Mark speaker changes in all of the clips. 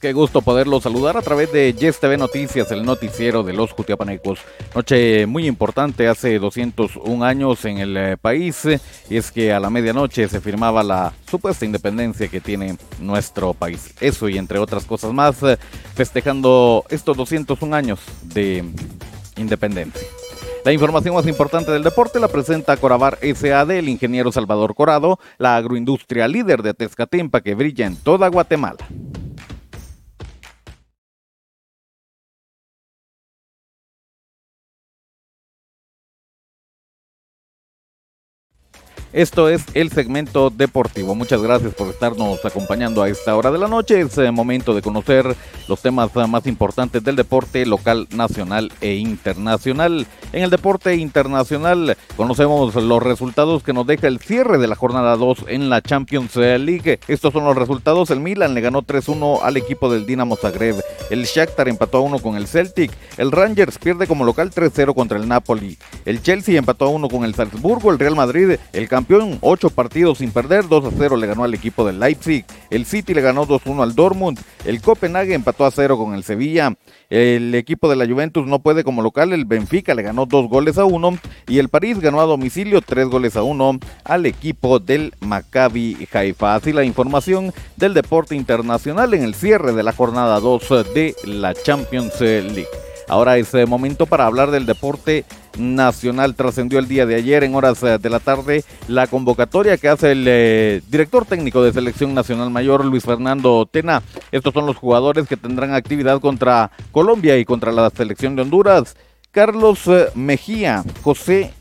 Speaker 1: Qué gusto poderlos saludar a través de Yes TV Noticias, el noticiero de los Jutiapanecos. Noche muy importante hace 201 años en el eh, país y es que a la medianoche se firmaba la supuesta independencia que tiene nuestro país. Eso y entre otras cosas más, eh, festejando estos 201 años de independencia. La información más importante del deporte la presenta Corabar SAD, el ingeniero Salvador Corado, la agroindustria líder de Tezcatempa que brilla en toda Guatemala. Esto es el segmento deportivo. Muchas gracias por estarnos acompañando a esta hora de la noche. Es eh, momento de conocer los temas eh, más importantes del deporte local, nacional e internacional. En el deporte internacional conocemos los resultados que nos deja el cierre de la jornada 2 en la Champions League. Estos son los resultados. El Milan le ganó 3-1 al equipo del Dinamo Zagreb. El Shakhtar empató a 1 con el Celtic. El Rangers pierde como local 3-0 contra el Napoli. El Chelsea empató a 1 con el Salzburgo. El Real Madrid, el campeón campeón, ocho partidos sin perder, 2 a 0 le ganó al equipo del Leipzig, el City le ganó 2-1 al Dortmund, el Copenhague empató a 0 con el Sevilla, el equipo de la Juventus no puede como local, el Benfica le ganó 2 goles a 1 y el París ganó a domicilio 3 goles a 1 al equipo del Maccabi Haifa. Así la información del deporte internacional en el cierre de la jornada 2 de la Champions League. Ahora es eh, momento para hablar del deporte nacional. Trascendió el día de ayer en horas eh, de la tarde la convocatoria que hace el eh, director técnico de selección nacional mayor, Luis Fernando Tena. Estos son los jugadores que tendrán actividad contra Colombia y contra la selección de Honduras. Carlos Mejía, José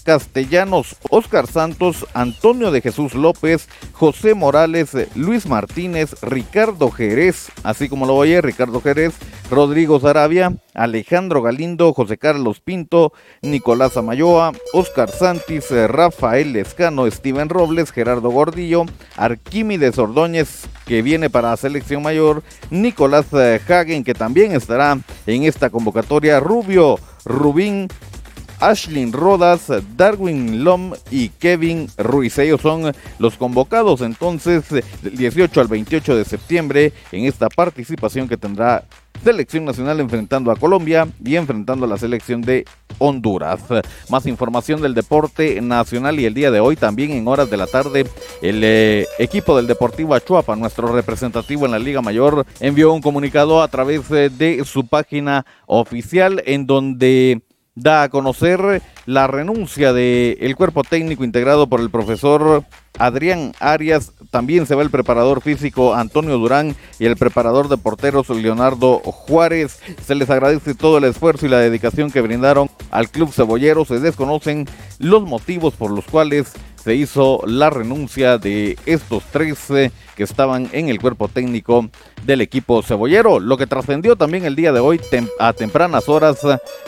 Speaker 1: Castellanos, Oscar Santos, Antonio de Jesús López, José Morales, Luis Martínez, Ricardo Jerez, así como lo oye, Ricardo Jerez, Rodrigo Sarabia, Alejandro Galindo, José Carlos Pinto, Nicolás Amayoa, Oscar Santis, Rafael Lescano, Steven Robles, Gerardo Gordillo, Arquímedes Ordóñez, que viene para selección mayor, Nicolás Hagen, que también estará en esta convocatoria, Rubio, Rubín, Ashlyn Rodas, Darwin Lom y Kevin Ruiz. Ellos son los convocados entonces del 18 al 28 de septiembre en esta participación que tendrá Selección Nacional enfrentando a Colombia y enfrentando a la selección de Honduras. Más información del deporte nacional y el día de hoy también en horas de la tarde el eh, equipo del Deportivo Achuapa, nuestro representativo en la Liga Mayor, envió un comunicado a través eh, de su página oficial en donde da a conocer la renuncia del cuerpo técnico integrado por el profesor Adrián Arias, también se va el preparador físico Antonio Durán y el preparador de porteros Leonardo Juárez. Se les agradece todo el esfuerzo y la dedicación que brindaron al club cebollero. Se desconocen los motivos por los cuales se hizo la renuncia de estos tres que estaban en el cuerpo técnico del equipo cebollero. Lo que trascendió también el día de hoy a tempranas horas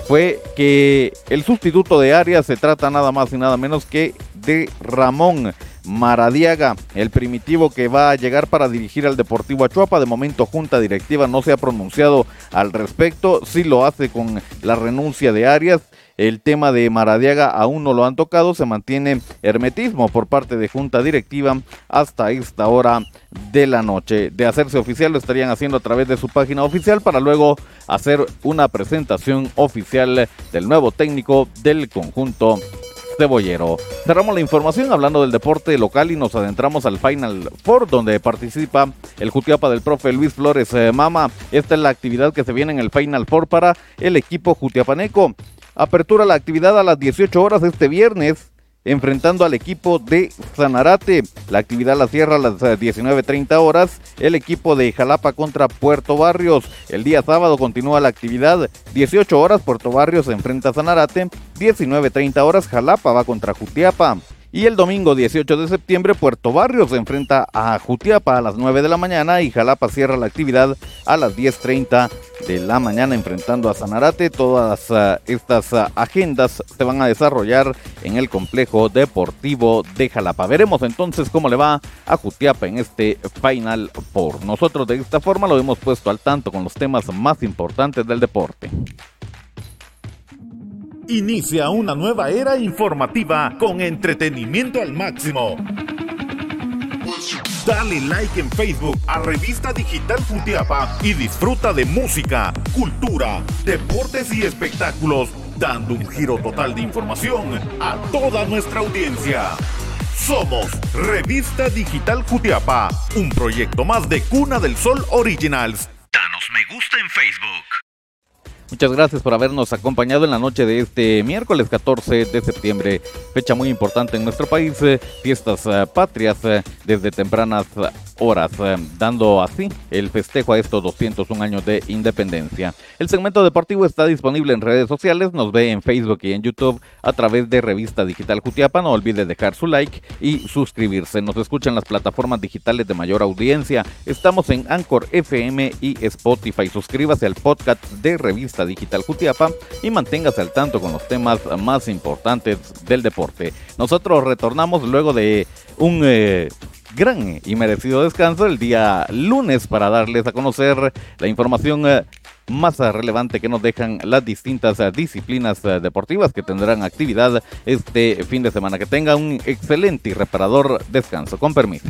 Speaker 1: fue que el sustituto de Arias se trata nada más y nada menos que de Ramón. Maradiaga, el primitivo que va a llegar para dirigir al Deportivo Achuapa. De momento, Junta Directiva no se ha pronunciado al respecto. Sí lo hace con la renuncia de Arias. El tema de Maradiaga aún no lo han tocado, se mantiene hermetismo por parte de Junta Directiva hasta esta hora de la noche. De hacerse oficial lo estarían haciendo a través de su página oficial para luego hacer una presentación oficial del nuevo técnico del conjunto cebollero. Cerramos la información hablando del deporte local y nos adentramos al Final Four donde participa el Jutiapa del profe Luis Flores eh, Mama. Esta es la actividad que se viene en el Final Four para el equipo jutiapaneco. Apertura la actividad a las 18 horas este viernes enfrentando al equipo de Zanarate. La actividad la cierra a las 19.30 eh, horas. El equipo de Jalapa contra Puerto Barrios. El día sábado continúa la actividad. 18 horas Puerto Barrios enfrenta a Zanarate. 19.30 horas Jalapa va contra Jutiapa. Y el domingo 18 de septiembre, Puerto Barrio se enfrenta a Jutiapa a las 9 de la mañana y Jalapa cierra la actividad a las 10.30 de la mañana enfrentando a Sanarate. Todas uh, estas uh, agendas se van a desarrollar en el complejo deportivo de Jalapa. Veremos entonces cómo le va a Jutiapa en este Final Four. Nosotros de esta forma lo hemos puesto al tanto con los temas más importantes del deporte.
Speaker 2: Inicia una nueva era informativa con entretenimiento al máximo. Dale like en Facebook a Revista Digital Futiapa y disfruta de música, cultura, deportes y espectáculos, dando un giro total de información a toda nuestra audiencia. Somos Revista Digital Jutiapa, un proyecto más de Cuna del Sol Originals. Danos me gusta en Facebook.
Speaker 1: Muchas gracias por habernos acompañado en la noche de este miércoles 14 de septiembre, fecha muy importante en nuestro país, eh, fiestas eh, patrias eh, desde tempranas horas, dando así el festejo a estos 201 años de independencia. El segmento deportivo está disponible en redes sociales, nos ve en Facebook y en YouTube a través de Revista Digital Jutiapa, no olvide dejar su like y suscribirse. Nos escuchan las plataformas digitales de mayor audiencia, estamos en Anchor FM y Spotify. Suscríbase al podcast de Revista Digital Jutiapa y manténgase al tanto con los temas más importantes del deporte. Nosotros retornamos luego de un eh, gran y merecido descanso el día lunes para darles a conocer la información eh, más relevante que nos dejan las distintas eh, disciplinas deportivas que tendrán actividad este fin de semana. Que tenga un excelente y reparador descanso. Con permiso.